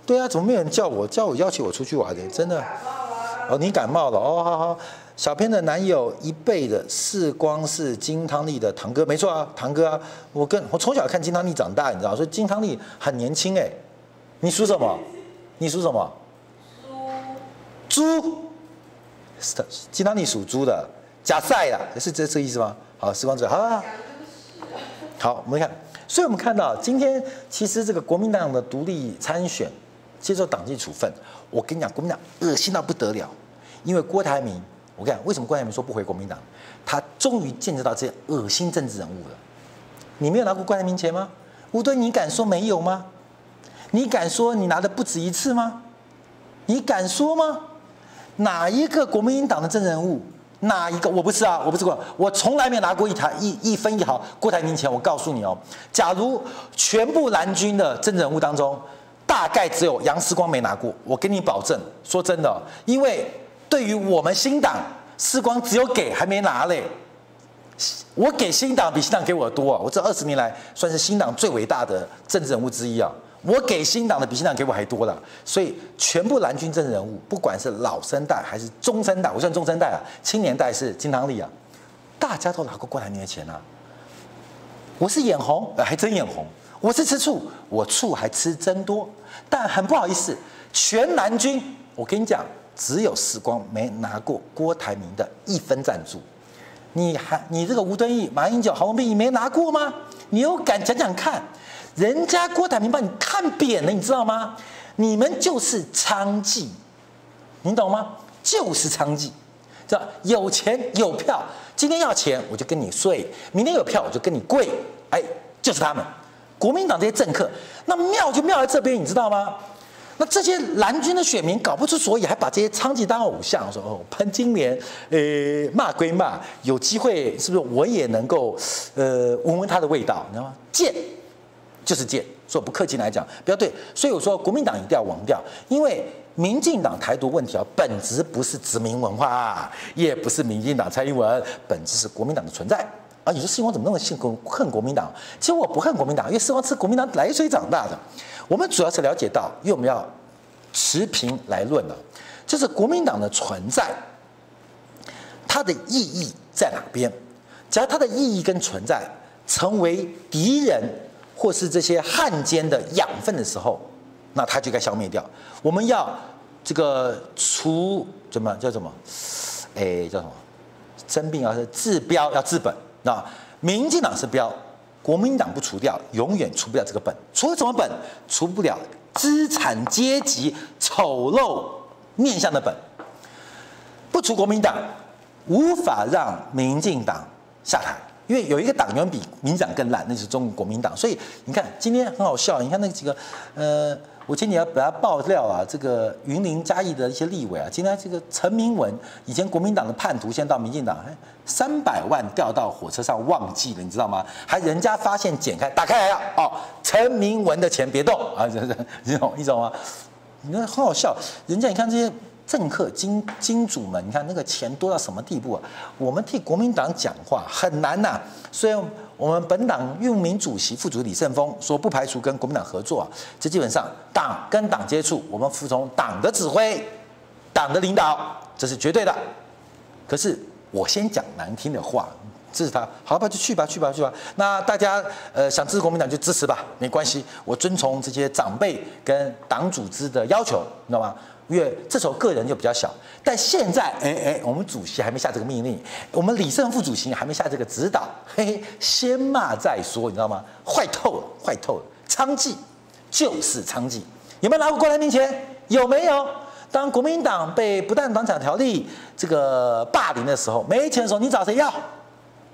[SPEAKER 1] 对啊，怎么没有人叫我叫我邀请我出去玩呢？真的。哦，你感冒了哦，好好。小编的男友一辈的世光是金汤力的堂哥，没错啊，堂哥啊，我跟我从小看金汤力长大，你知道，所以金汤力很年轻哎。你属什么？你属什么？猪。猪。是金汤力属猪的，假赛啦，是这这个意思吗？好，时光者，好好好。好，我们看，所以我们看到今天其实这个国民党的独立参选接受党纪处分，我跟你讲，国民党恶心到不得了，因为郭台铭。我跟你讲，为什么郭台铭说不回国民党？他终于见识到这些恶心政治人物了。你没有拿过郭台铭钱吗？吴敦，你敢说没有吗？你敢说你拿的不止一次吗？你敢说吗？哪一个国民党的政治人物？哪一个？我不是啊，我不是过，我从来没拿过一台一一分一毫郭台铭钱。我告诉你哦，假如全部蓝军的政治人物当中，大概只有杨世光没拿过。我跟你保证，说真的，因为。对于我们新党，世光只有给还没拿嘞。我给新党比新党给我的多啊！我这二十年来算是新党最伟大的政治人物之一啊！我给新党的比新党给我还多了。所以全部蓝军政治人物，不管是老生代还是中生代，我算中生代啊，青年代是金汤力啊，大家都拿过郭台铭的钱啊。我是眼红，还真眼红。我是吃醋，我醋还吃真多。但很不好意思，全蓝军，我跟你讲。只有世光没拿过郭台铭的一分赞助，你还你这个吴敦义、马英九、郝龙斌，你没拿过吗？你有敢讲讲看？人家郭台铭把你看扁了，你知道吗？你们就是娼妓，你懂吗？就是娼妓，这有钱有票，今天要钱我就跟你睡，明天有票我就跟你跪，哎，就是他们，国民党这些政客，那妙就妙在这边，你知道吗？那这些蓝军的选民搞不出所以，还把这些娼妓当偶像，说哦潘金莲，呃骂归骂，有机会是不是我也能够呃闻闻他的味道，你知道吗？贱就是贱，说不客气来讲，不要对。所以我说国民党一定要亡掉，因为民进党台独问题啊，本质不是殖民文化，也不是民进党蔡英文，本质是国民党的存在啊。你说世光怎么那么性恨国民党？其实我不恨国民党，因为世光吃国民党奶水长大的。我们主要是了解到，因为我们要持平来论的，就是国民党的存在，它的意义在哪边？只要它的意义跟存在成为敌人或是这些汉奸的养分的时候，那它就该消灭掉。我们要这个除怎么叫什么？哎，叫什么？生病要，是治标要治本。那民进党是标。国民党不除掉，永远除不了这个本。除了什么本？除不了资产阶级丑陋面相的本。不除国民党，无法让民进党下台。因为有一个党员比民党更烂，那是中国国民党。所以你看，今天很好笑。你看那几个，呃。我今天要把它爆料啊，这个云林嘉义的一些立委啊，今天这个陈明文，以前国民党的叛徒，现在到民进党，三百万掉到火车上忘记了，你知道吗？还人家发现剪开打开来了，哦，陈明文的钱别动啊，这这你懂你懂吗？你看很好笑，人家你看这些。政客金金主们，你看那个钱多到什么地步啊？我们替国民党讲话很难呐、啊。虽然我们本党用民主席、副主席李胜峰说不排除跟国民党合作啊，这基本上党跟党接触，我们服从党的指挥、党的领导，这是绝对的。可是我先讲难听的话，支持他，好吧，就去吧，去吧，去吧。那大家呃想支持国民党就支持吧，没关系，我遵从这些长辈跟党组织的要求，你知道吗？因为这时候个人就比较小，但现在，哎哎，我们主席还没下这个命令，我们李胜副主席还没下这个指导，嘿嘿，先骂再说，你知道吗？坏透了，坏透了，娼妓就是娼妓，有没有拿过郭台铭钱？有没有？当国民党被不当党产条例这个霸凌的时候，没钱的时候，你找谁要？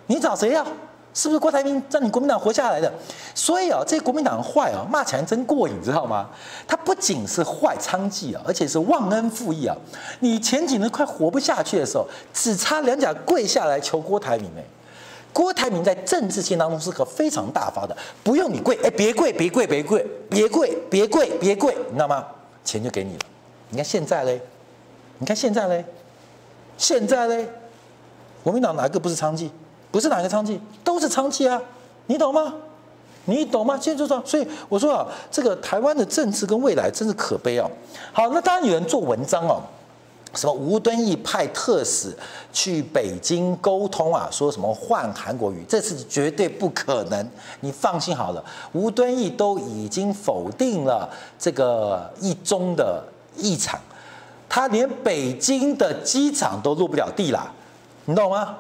[SPEAKER 1] 你找谁要？是不是郭台铭让你国民党活下来的？所以啊，这国民党坏啊，骂起来真过瘾，知道吗？他不仅是坏娼妓啊，而且是忘恩负义啊！你前几年快活不下去的时候，只差两脚跪下来求郭台铭哎，郭台铭在政治线当中是个非常大方的，不用你跪，哎，别跪，别跪，别跪，别跪，别跪，别跪，你知道吗？钱就给你了。你看现在嘞，你看现在嘞，现在嘞，国民党哪个不是娼妓？不是哪个娼妓，都是娼妓啊，你懂吗？你懂吗？现在就说，所以我说啊，这个台湾的政治跟未来真是可悲啊。好，那当然有人做文章哦。什么吴敦义派特使去北京沟通啊？说什么换韩国瑜？这是绝对不可能。你放心好了，吴敦义都已经否定了这个一中的议场，他连北京的机场都落不了地了，你懂吗？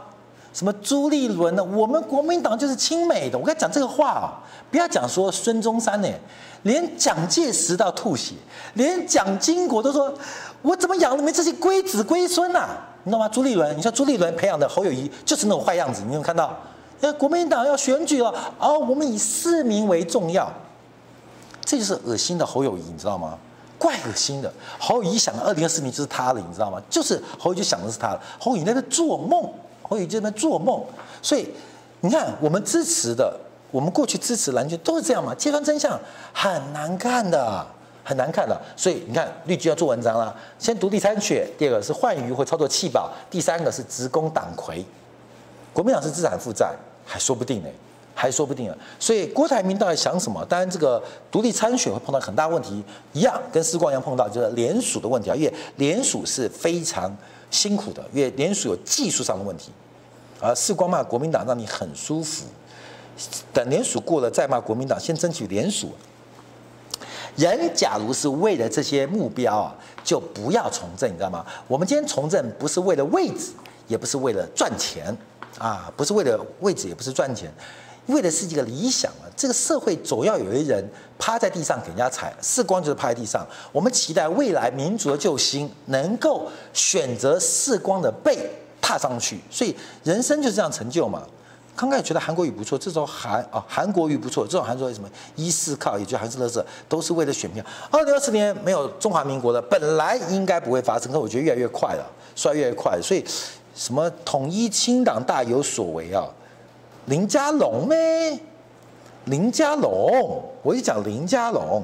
[SPEAKER 1] 什么朱立伦呢？我们国民党就是亲美的。我跟你讲这个话啊，不要讲说孙中山呢，连蒋介石都要吐血，连蒋经国都说。我怎么养你们这些龟子龟孙呐、啊？你知道吗？朱立伦，你像朱立伦培养的侯友谊就是那种坏样子，你有没有看到？那国民党要选举了，哦，我们以市民为重要，这就是恶心的侯友谊，你知道吗？怪恶心的。侯友谊想的二零二四年就是他了，你知道吗？就是侯友谊就想的是他了。侯友谊在那做梦，侯友宜在做梦。所以你看，我们支持的，我们过去支持蓝军都是这样嘛？揭穿真相很难看的。很难看的，所以你看绿军要做文章了。先独立参选，第二个是换鱼或操作弃保，第三个是直攻党魁。国民党是资产负债，还说不定呢，还说不定啊。所以郭台铭到底想什么？当然，这个独立参选会碰到很大问题，一样跟世光一样碰到就是联署的问题啊。因为联署是非常辛苦的，因为联署有技术上的问题。而世光骂国民党让你很舒服，等联署过了再骂国民党，先争取联署。人假如是为了这些目标啊，就不要从政，你知道吗？我们今天从政不是为了位置，也不是为了赚钱啊，不是为了位置，也不是赚钱，为的是一个理想啊。这个社会总要有一人趴在地上给人家踩，世光就是趴在地上。我们期待未来民族的救星能够选择世光的背踏上去，所以人生就是这样成就嘛。刚开始觉得韩国语不错，这种韩啊韩国语不错，这种韩国瑜什么依四靠，也就韩式乐色，都是为了选票。二零二四年没有中华民国的，本来应该不会发生，可我觉得越来越快了，衰越越快。所以什么统一清党大有所为啊？林佳龙咩？林佳龙，我就讲林佳龙。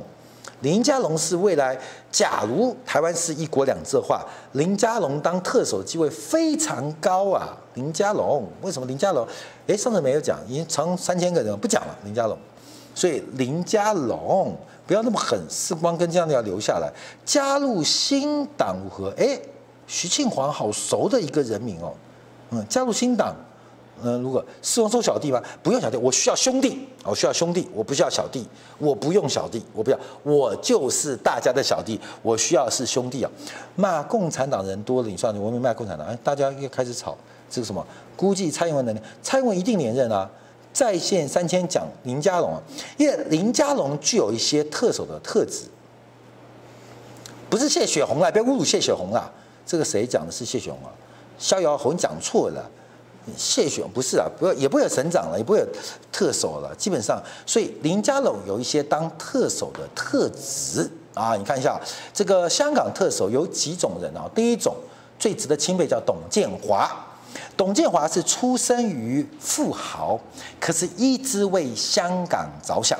[SPEAKER 1] 林佳龙是未来，假如台湾是一国两制的话，林佳龙当特首的机会非常高啊！林佳龙为什么林佳龙？哎，上次没有讲，已经成三千个人不讲了。林佳龙，所以林佳龙不要那么狠，世光跟这样的要留下来，加入新党如何？哎，徐庆华好熟的一个人名哦，嗯，加入新党。嗯，如果世光收小弟吗？不用小弟，我需要兄弟，我需要兄弟，我不需要小弟，我不用小弟，我不要，我就是大家的小弟，我需要是兄弟啊！骂共产党人多了，你算你文明骂共产党，哎，大家又开始吵这个什么？估计蔡英文能，蔡英文一定连任啊！在线三千讲林佳龙啊，因为林佳龙具有一些特首的特质，不是谢雪红啊，不要侮辱谢雪红啊！这个谁讲的是谢雪红啊？逍遥红讲错了。谢选不是啊，不也不会有省长了，也不会有特首了。基本上，所以林佳龙有一些当特首的特质啊。你看一下这个香港特首有几种人啊？第一种最值得钦佩叫董建华。董建华是出生于富豪，可是一直为香港着想。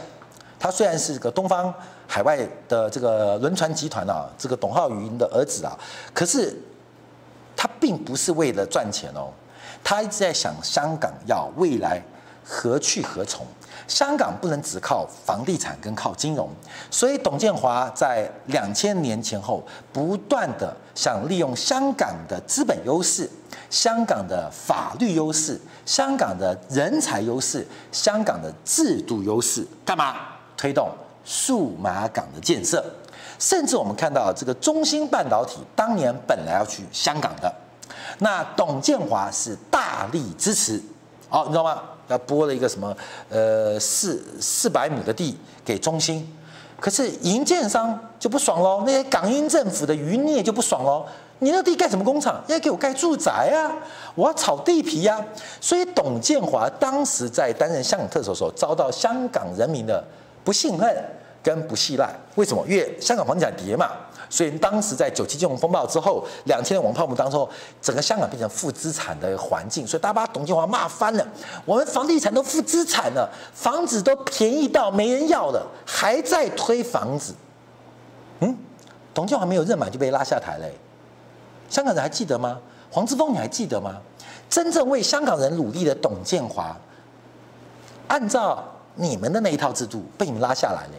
[SPEAKER 1] 他虽然是个东方海外的这个轮船集团啊，这个董浩云的儿子啊，可是他并不是为了赚钱哦。他一直在想香港要未来何去何从？香港不能只靠房地产跟靠金融，所以董建华在两千年前后不断的想利用香港的资本优势、香港的法律优势、香港的人才优势、香港的制度优势，干嘛推动数码港的建设？甚至我们看到这个中芯半导体当年本来要去香港的。那董建华是大力支持，好，你知道吗？要拨了一个什么，呃，四四百亩的地给中芯，可是营建商就不爽喽，那些港英政府的余孽就不爽喽。你那地盖什么工厂？要给我盖住宅啊！我要炒地皮呀！所以董建华当时在担任香港特首的时候，遭到香港人民的不信任跟不信赖。为什么？因为香港房地产跌嘛。所以当时在九七金融风暴之后，两千年网泡沫当中，整个香港变成负资产的环境，所以大家把董建华骂翻了。我们房地产都负资产了，房子都便宜到没人要了，还在推房子。嗯，董建华没有任满就被拉下台了。香港人还记得吗？黄之锋你还记得吗？真正为香港人努力的董建华，按照你们的那一套制度被你们拉下来了。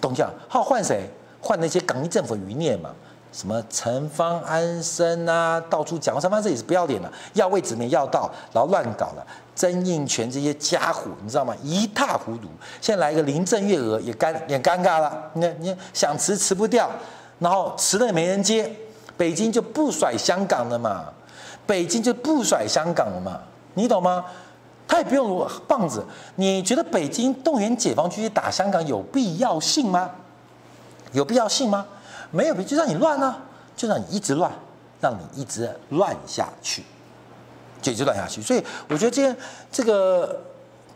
[SPEAKER 1] 董建华，好换谁？换那些港英政府余孽嘛？什么陈方安生啊，到处讲，陈方安生也是不要脸了，要位置没要到，然后乱搞了。曾荫权这些家伙，你知道吗？一塌糊涂。现在来一个林郑月娥也尴也尴尬了。你看你想辞辞不掉，然后辞了也没人接，北京就不甩香港了嘛？北京就不甩香港了嘛？你懂吗？他也不用棒子。你觉得北京动员解放军去打香港有必要性吗？有必要性吗？没有，就让你乱啊，就让你一直乱，让你一直乱下去，就一直乱下去。所以我觉得今天这个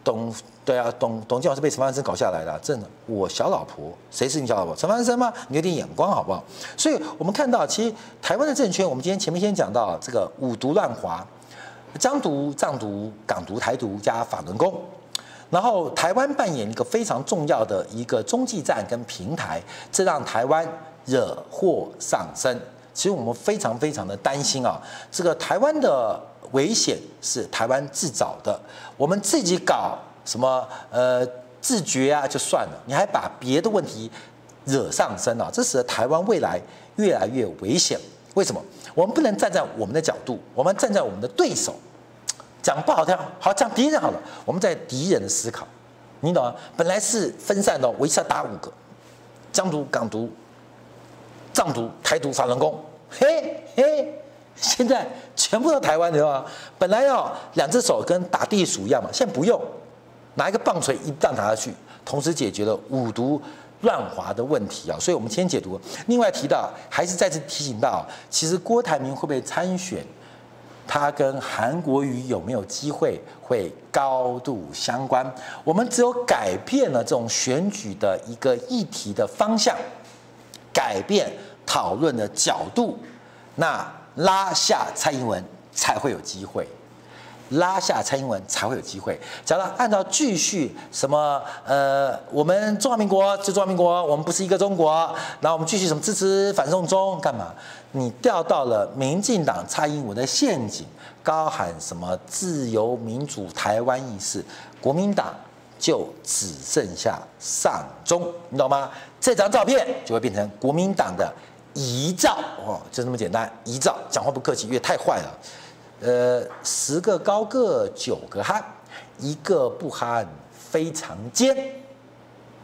[SPEAKER 1] 董对啊，董董建华是被陈方生搞下来的，真的。我小老婆，谁是你小老婆？陈方生吗？你有点眼光好不好？所以我们看到，其实台湾的政权，我们今天前面先讲到这个五毒乱华，疆独、藏独、港独、台独加法轮功。然后台湾扮演一个非常重要的一个中继站跟平台，这让台湾惹祸上身。其实我们非常非常的担心啊，这个台湾的危险是台湾自找的，我们自己搞什么呃自觉啊就算了，你还把别的问题惹上身啊，这使得台湾未来越来越危险。为什么？我们不能站在我们的角度，我们站在我们的对手。讲不好听，好讲敌人好了。我们在敌人的思考，你懂吗？本来是分散的，我一下打五个，疆独、港独、藏独、台独、法轮功，嘿嘿，现在全部都台湾的话，本来要两只手跟打地鼠一样嘛，现在不用，拿一个棒槌一棒打下去，同时解决了五毒乱华的问题啊。所以我们先解读。另外提到，还是再次提醒到，其实郭台铭会不会参选？他跟韩国瑜有没有机会会高度相关？我们只有改变了这种选举的一个议题的方向，改变讨论的角度，那拉下蔡英文才会有机会。拉下蔡英文才会有机会。假如按照继续什么呃，我们中华民国就中华民国，我们不是一个中国，然后我们继续什么支持反送中干嘛？你掉到了民进党蔡英文的陷阱，高喊什么自由民主台湾意识，国民党就只剩下丧钟，你懂吗？这张照片就会变成国民党的遗照哦，就这么简单，遗照。讲话不客气，因为太坏了。呃，十个高个九个憨，一个不憨非常尖。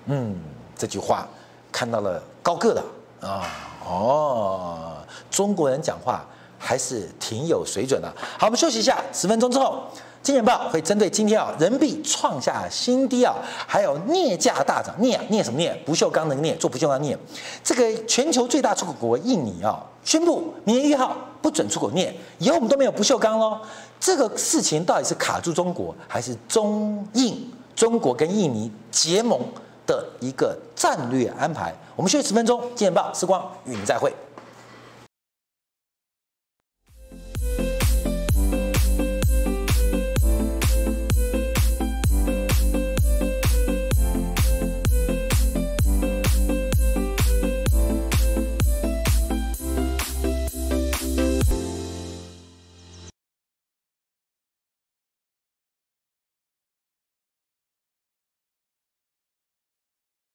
[SPEAKER 1] 嗯，这句话看到了高个的啊哦，中国人讲话还是挺有水准的。好，我们休息一下，十分钟之后。金钱报会针对今天啊，人民币创下新低啊，还有镍价大涨，镍啊镍什么镍？不锈钢的镍，做不锈钢镍。这个全球最大出口国印尼啊，宣布明年一号不准出口镍，以后我们都没有不锈钢喽。这个事情到底是卡住中国，还是中印中国跟印尼结盟的一个战略安排？我们休息十分钟，金钱报时光与你再会。